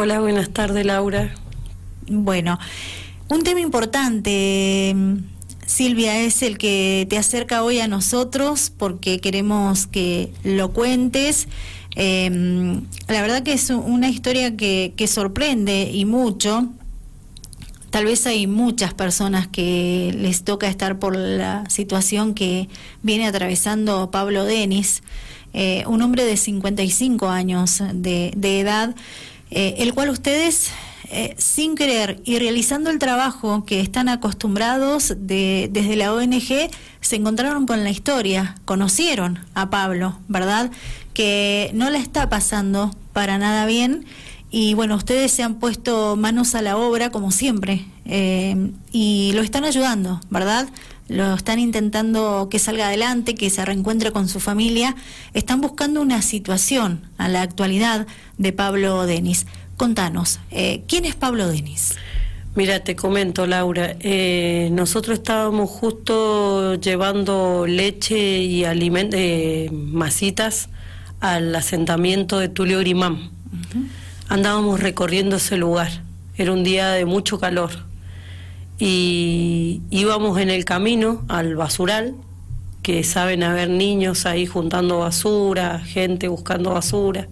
Hola, buenas tardes, Laura. Bueno, un tema importante, Silvia, es el que te acerca hoy a nosotros porque queremos que lo cuentes. Em, la verdad que es una historia que, que sorprende y mucho. Tal vez hay muchas personas que les toca estar por la situación que viene atravesando Pablo Denis, eh, un hombre de 55 años de, de edad, eh, el cual ustedes eh, sin querer y realizando el trabajo que están acostumbrados de, desde la ONG, se encontraron con la historia, conocieron a Pablo, ¿verdad? Que no la está pasando para nada bien. Y bueno, ustedes se han puesto manos a la obra como siempre eh, y lo están ayudando, ¿verdad? Lo están intentando que salga adelante, que se reencuentre con su familia. Están buscando una situación a la actualidad de Pablo Denis. Contanos, eh, ¿quién es Pablo Denis? Mira, te comento, Laura. Eh, nosotros estábamos justo llevando leche y eh, masitas al asentamiento de Tulio Grimán. Andábamos recorriendo ese lugar. Era un día de mucho calor. Y íbamos en el camino al basural, que saben haber niños ahí juntando basura, gente buscando basura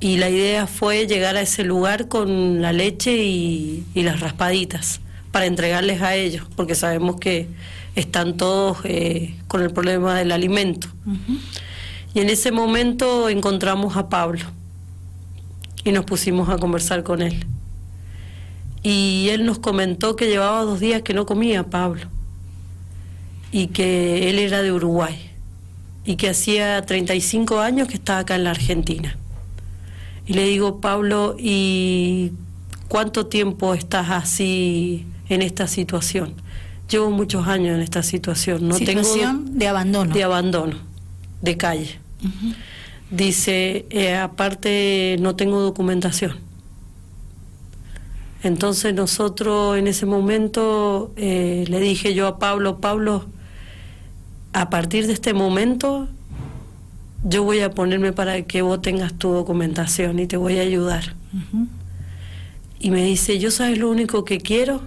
y la idea fue llegar a ese lugar con la leche y, las raspaditas para entregarles a ellos, porque sabemos que están todos eh, con el problema del alimento. Y en ese momento encontramos a Pablo y nos pusimos a conversar con él. Y él nos comentó que llevaba dos días que no comía Pablo y que él era de Uruguay y que hacía 35 años que estaba acá en la Argentina. Y le digo, Pablo, ¿y cuánto tiempo estás así en esta situación? Llevo muchos años en esta situación. No situación de abandono. De abandono, de calle. Dice, eh, aparte no tengo documentación. Entonces nosotros en ese momento eh, le dije yo a Pablo, Pablo, a partir de este momento yo voy a ponerme para que vos tengas tu documentación y te voy a ayudar. Y me dice, yo sabes lo único que quiero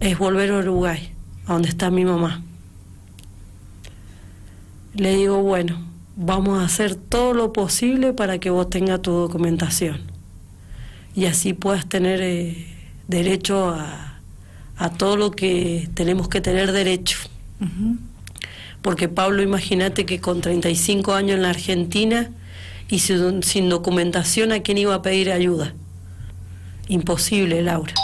es volver a Uruguay, a donde está mi mamá. Le digo, bueno, vamos a hacer todo lo posible para que vos tengas tu documentación y así puedas tener eh, derecho a, a, todo lo que tenemos que tener derecho porque Pablo, imagínate que con 35 años en la Argentina y sin, documentación, ¿a quién iba a pedir ayuda? Imposible, Laura.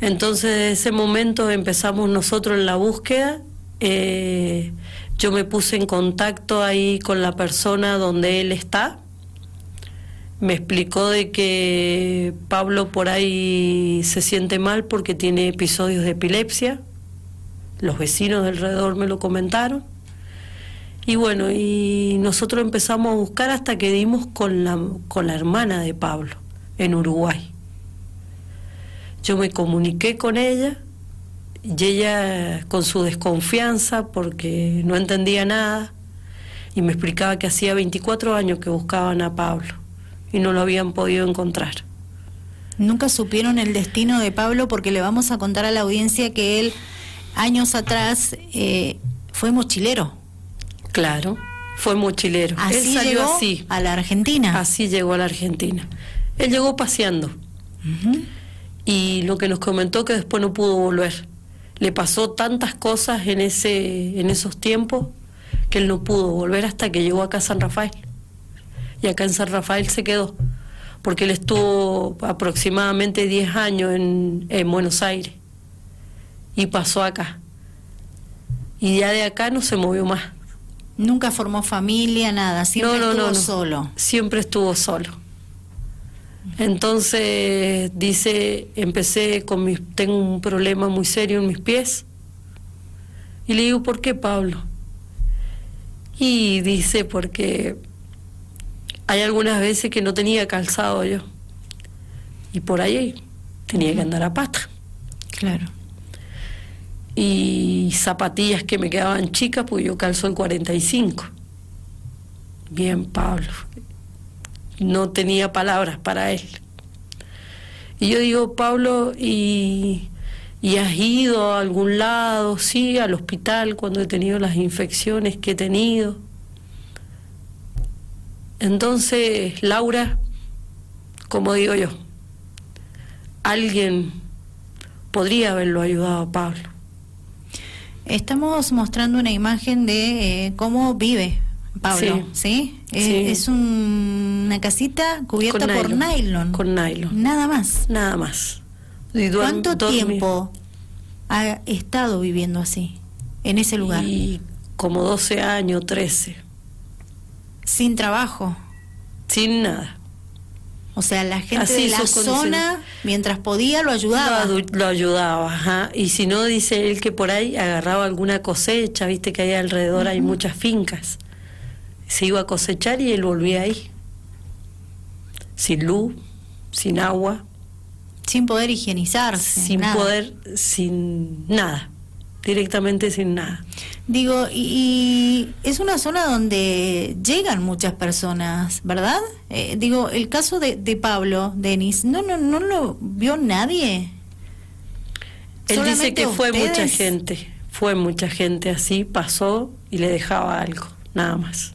Entonces, en ese momento empezamos nosotros en la búsqueda. Eh, yo me puse en contacto ahí con la persona donde él está. Me explicó de que Pablo por ahí se siente mal porque tiene episodios de epilepsia los vecinos de alrededor me lo comentaron. Y bueno, y nosotros empezamos a buscar hasta que dimos con la, con la hermana de Pablo, en Uruguay. Yo me comuniqué con ella y ella con su desconfianza porque no entendía nada y me explicaba que hacía 24 años que buscaban a Pablo y no lo habían podido encontrar. Nunca supieron el destino de Pablo porque le vamos a contar a la audiencia que él años atrás eh, fue mochilero. Claro, fue mochilero. Así Él llegó así. a la Argentina. Así llegó a la Argentina. Él llegó paseando. Y lo que nos comentó que después no pudo volver. Le pasó tantas cosas en ese en esos tiempos que él no pudo volver hasta que llegó acá a San Rafael. Y acá en San Rafael se quedó, porque él estuvo aproximadamente 10 años en, en Buenos Aires y pasó acá. Y ya de acá no se movió más. Nunca formó familia, nada, siempre estuvo solo. Siempre estuvo solo. Entonces dice, empecé con mis, tengo un problema muy serio en mis pies. Y le digo, ¿por qué Pablo? Y dice, porque hay algunas veces que no tenía calzado yo. Y por ahí tenía que andar a pata. Claro y zapatillas que me quedaban chicas, pues yo calzo el 45. Bien, Pablo. No tenía palabras para él. Y yo digo, Pablo, ¿y, ¿y has ido a algún lado? Sí, al hospital cuando he tenido las infecciones que he tenido. Entonces, Laura, como digo yo, alguien podría haberlo ayudado a Pablo. Estamos mostrando una imagen de eh, cómo vive Pablo, ¿sí? Eh, es una casita cubierta por nylon. Con nylon. Nada más. Nada más. ¿Cuánto tiempo ha estado viviendo así, en ese lugar? Y como 12 años, 13. Sin trabajo. Sin nada. O sea, la gente de la zona, mientras podía, lo ayudaba. Lo, ayudaba, ajá. Y si no, dice él que por ahí agarraba alguna cosecha, viste que ahí alrededor hay muchas fincas. Se iba a cosechar y él volvía ahí. Sin luz, sin agua. Sin poder higienizarse. Sin poder, sin nada. Directamente sin nada. Digo, y, es una zona donde llegan muchas personas, ¿verdad? Eh, digo, el caso de, de Pablo, Denis, ¿no, no, ¿no lo vio nadie? Él dice que fue mucha gente, fue mucha gente así, pasó y le dejaba algo, nada más.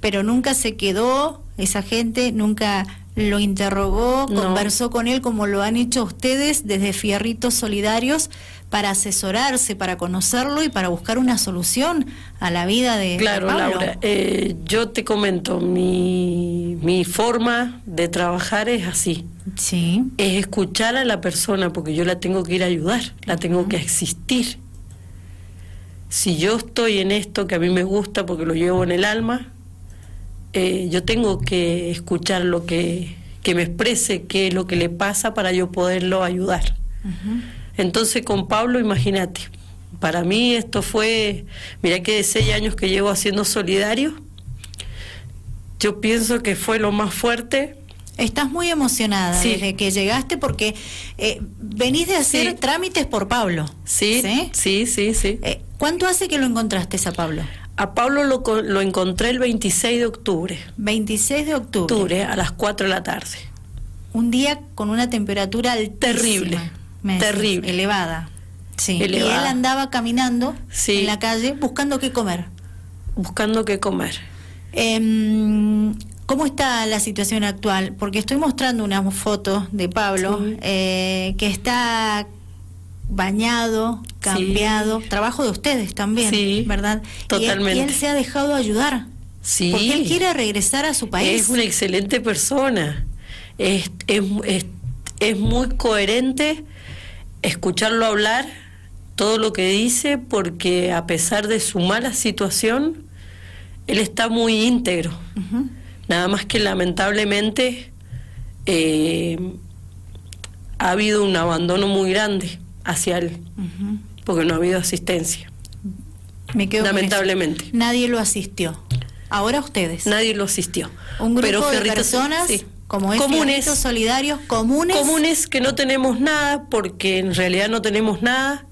Pero nunca se quedó esa gente, nunca lo interrogó, conversó con él como lo han hecho ustedes desde Fierritos Solidarios para asesorarse, para conocerlo y para buscar una solución a la vida de Claro, Laura, eh, yo te comento, mi, mi forma de trabajar es así. Sí. Es escuchar a la persona porque yo la tengo que ir a ayudar, la tengo que existir. Si yo estoy en esto que a mí me gusta porque lo llevo en el alma, eh, yo tengo que escuchar lo que, que me exprese qué es lo que le pasa para yo poderlo ayudar. Entonces con Pablo, imagínate, para mí esto fue, mira que de seis años que llevo haciendo solidario, yo pienso que fue lo más fuerte. Estás muy emocionada desde que llegaste porque eh, venís de hacer trámites por Pablo. Sí, sí, sí, sí. Eh, ¿Cuánto hace que lo encontraste a Pablo? A Pablo lo, lo encontré el 26 de octubre. 26 de octubre. octubre a las 4 de la tarde. Un día con una temperatura terrible terrible. Elevada. Sí. Y él andaba caminando en la calle buscando qué comer. Buscando qué comer. Em, ¿Cómo está la situación actual? Porque estoy mostrando una foto de Pablo eh, que está bañado, cambiado, trabajo de ustedes también, ¿verdad? Totalmente. Y él, se ha dejado ayudar. Sí. Porque él quiere regresar a su país. Es una excelente persona. Es, es, es, es muy coherente escucharlo hablar, todo lo que dice, porque a pesar de su mala situación, él está muy íntegro. Nada más que lamentablemente eh, ha habido un abandono muy grande hacia él, porque no ha habido asistencia. Me quedo lamentablemente. Nadie lo asistió. Ahora ustedes. Nadie lo asistió. Un grupo de personas como es comunes, solidarios comunes. Comunes que no tenemos nada porque en realidad no tenemos nada.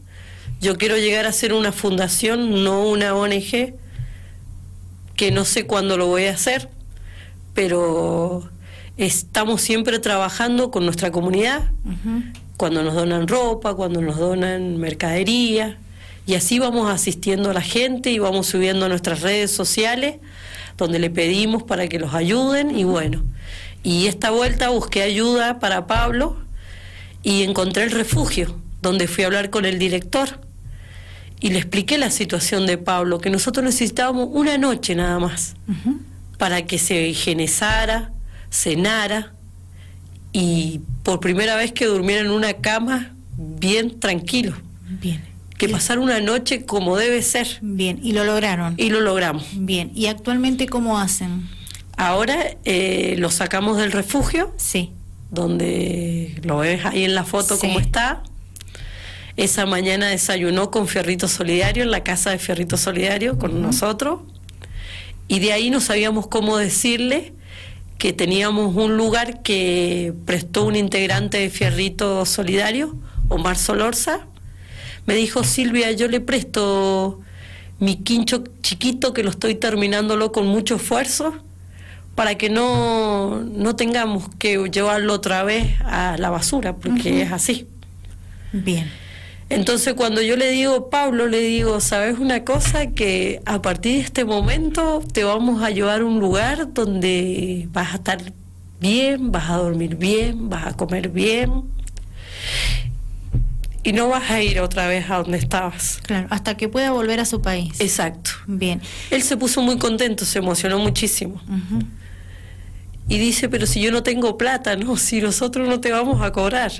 Yo quiero llegar a ser una fundación, no una ONG, que no sé cuándo lo voy a hacer, pero estamos siempre trabajando con nuestra comunidad, cuando nos donan ropa, cuando nos donan mercadería, y así vamos asistiendo a la gente y vamos subiendo a nuestras redes sociales, donde le pedimos para que los ayuden, y bueno, y esta vuelta busqué ayuda para Pablo y encontré el refugio, donde fui a hablar con el director y le expliqué la situación de Pablo, que nosotros necesitábamos una noche nada más para que se higienizara, cenara y por primera vez que durmiera en una cama bien tranquilo. Bien. Que pasara una noche como debe ser. Bien, y lo lograron. Y lo logramos. Bien, ¿y actualmente cómo hacen? Ahora eh, lo sacamos del refugio. Sí. Donde lo ves ahí en la foto como está. Esa mañana desayunó con Fierrito Solidario en la casa de Fierrito Solidario con nosotros. Y de ahí no sabíamos cómo decirle que teníamos un lugar que prestó un integrante de Fierrito Solidario, Omar Solorza. Me dijo, Silvia, yo le presto mi quincho chiquito que lo estoy terminándolo con mucho esfuerzo para que no, no tengamos que llevarlo otra vez a la basura, porque es así. Bien. Entonces cuando yo le digo, Pablo, le digo, ¿sabes una cosa? Que a partir de este momento te vamos a llevar a un lugar donde vas a estar bien, vas a dormir bien, vas a comer bien y no vas a ir otra vez a donde estabas. Claro, hasta que pueda volver a su país. Exacto. Bien. Él se puso muy contento, se emocionó muchísimo. Y dice, pero si yo no tengo plata, no, si nosotros no te vamos a cobrar.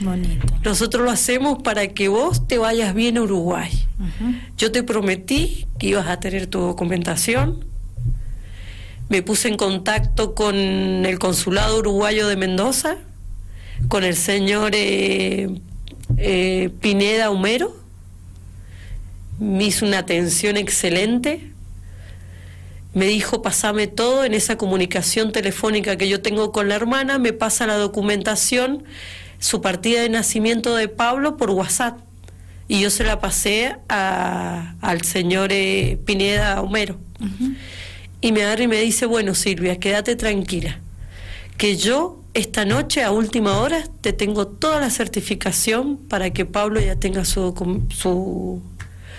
Bonito. Nosotros lo hacemos para que vos te vayas bien a Uruguay. Yo te prometí que ibas a tener tu documentación. Me puse en contacto con el consulado uruguayo de Mendoza, con el señor eh, eh, Pineda Humero. Me hizo una atención excelente. Me dijo, pasame todo en esa comunicación telefónica que yo tengo con la hermana, me pasa la documentación su partida de nacimiento de Pablo por WhatsApp y yo se la pasé al señor eh, Pineda Homero. Y me agarra y me dice, bueno Silvia, quédate tranquila, que yo esta noche a última hora te tengo toda la certificación para que Pablo ya tenga su, su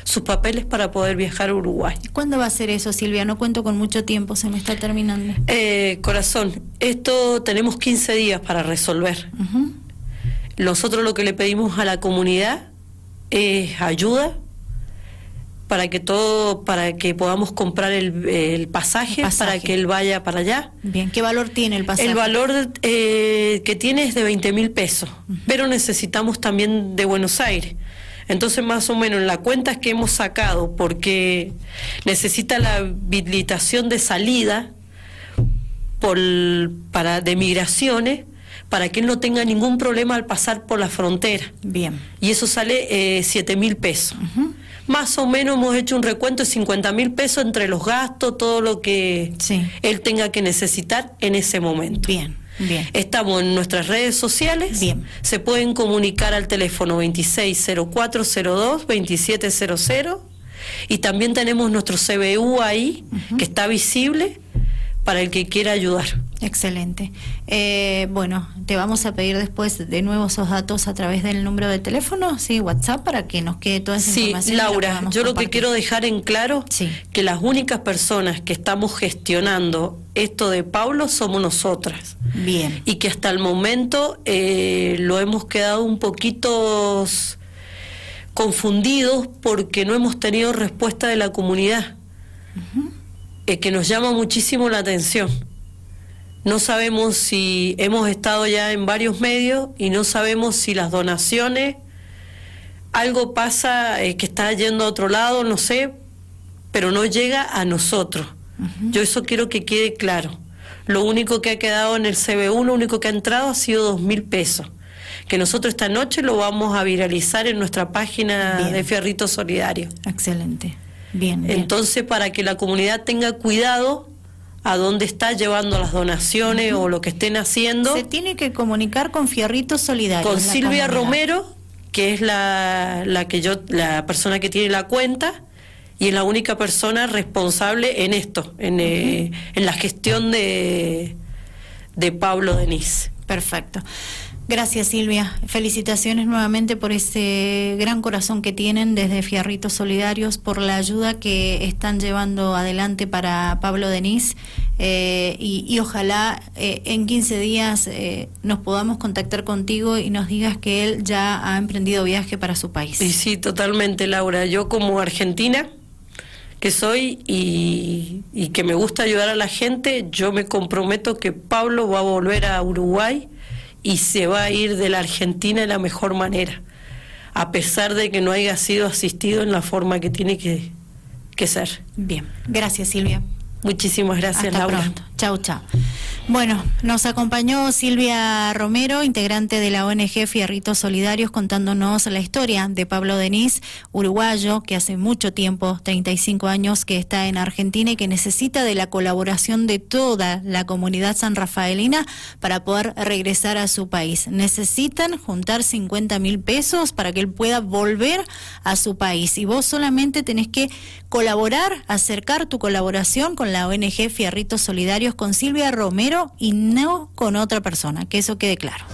sus papeles para poder viajar a Uruguay. ¿Cuándo va a ser eso, Silvia? No cuento con mucho tiempo, se me está terminando. Eh, corazón, esto tenemos 15 días para resolver. Nosotros lo que le pedimos a la comunidad es ayuda para que todo, para que podamos comprar el, pasaje, para que él vaya para allá. Bien, ¿qué valor tiene el pasaje? El valor eh, que tiene es de 20 mil pesos, pero necesitamos también de Buenos Aires. Entonces, más o menos, en las cuentas que hemos sacado, porque necesita la habilitación de salida por, para, de migraciones, para que él no tenga ningún problema al pasar por la frontera. Bien. Y eso sale eh, 7 mil pesos. Más o menos hemos hecho un recuento de 50 mil pesos entre los gastos, todo lo que él tenga que necesitar en ese momento. Bien. Bien. Estamos en nuestras redes sociales. Bien. Se pueden comunicar al teléfono 260402-2700 y también tenemos nuestro CBU ahí, que está visible para el que quiera ayudar. Excelente. Eh, bueno, te vamos a pedir después de nuevo esos datos a través del número de teléfono, sí, WhatsApp, para que nos quede toda esa sí, información. Laura, yo lo que quiero dejar en claro sí. que las únicas personas que estamos gestionando esto de Pablo somos nosotras. Bien. Y que hasta el momento eh, lo hemos quedado un poquito confundidos porque no hemos tenido respuesta de la comunidad que nos llama muchísimo la atención. No sabemos si hemos estado ya en varios medios y no sabemos si las donaciones, algo pasa eh, que está yendo a otro lado, no sé, pero no llega a nosotros. Yo eso quiero que quede claro. Lo único que ha quedado en el CB1, lo único que ha entrado ha sido dos mil pesos. Que nosotros esta noche lo vamos a viralizar en nuestra página de Fierrito Solidario. Excelente. Bien, Entonces, para que la comunidad tenga cuidado a dónde está llevando las donaciones o lo que estén haciendo. Se tiene que comunicar con Fierrito Solidario. Con Silvia Romero, que es la, la que yo, la persona que tiene la cuenta y es la única persona responsable en esto, en, eh, en la gestión de, de Pablo Denis. Perfecto. Gracias Silvia. Felicitaciones nuevamente por ese gran corazón que tienen desde Fierritos Solidarios, por la ayuda que están llevando adelante para Pablo Denis eh, y, ojalá eh, en 15 días eh, nos podamos contactar contigo y nos digas que él ya ha emprendido viaje para su país. Sí, sí, totalmente Laura. Yo como argentina que soy y, y que me gusta ayudar a la gente, yo me comprometo que Pablo va a volver a Uruguay y se va a ir de la Argentina de la mejor manera, a pesar de que no haya sido asistido en la forma que tiene que, que ser. Bien, gracias Silvia. Muchísimas gracias, Hasta Laura. Pronto. Chau, chau. Bueno, nos acompañó Silvia Romero, integrante de la ONG Fierritos Solidarios, contándonos la historia de Pablo Denis, uruguayo, que hace mucho tiempo, 35 años, que está en Argentina y que necesita de la colaboración de toda la comunidad sanrafaelina para poder regresar a su país. Necesitan juntar 50 mil pesos para que él pueda volver a su país. Y vos solamente tenés que colaborar, acercar tu colaboración con la ONG Fierritos Solidarios con Silvia Romero y no con otra persona, que eso quede claro.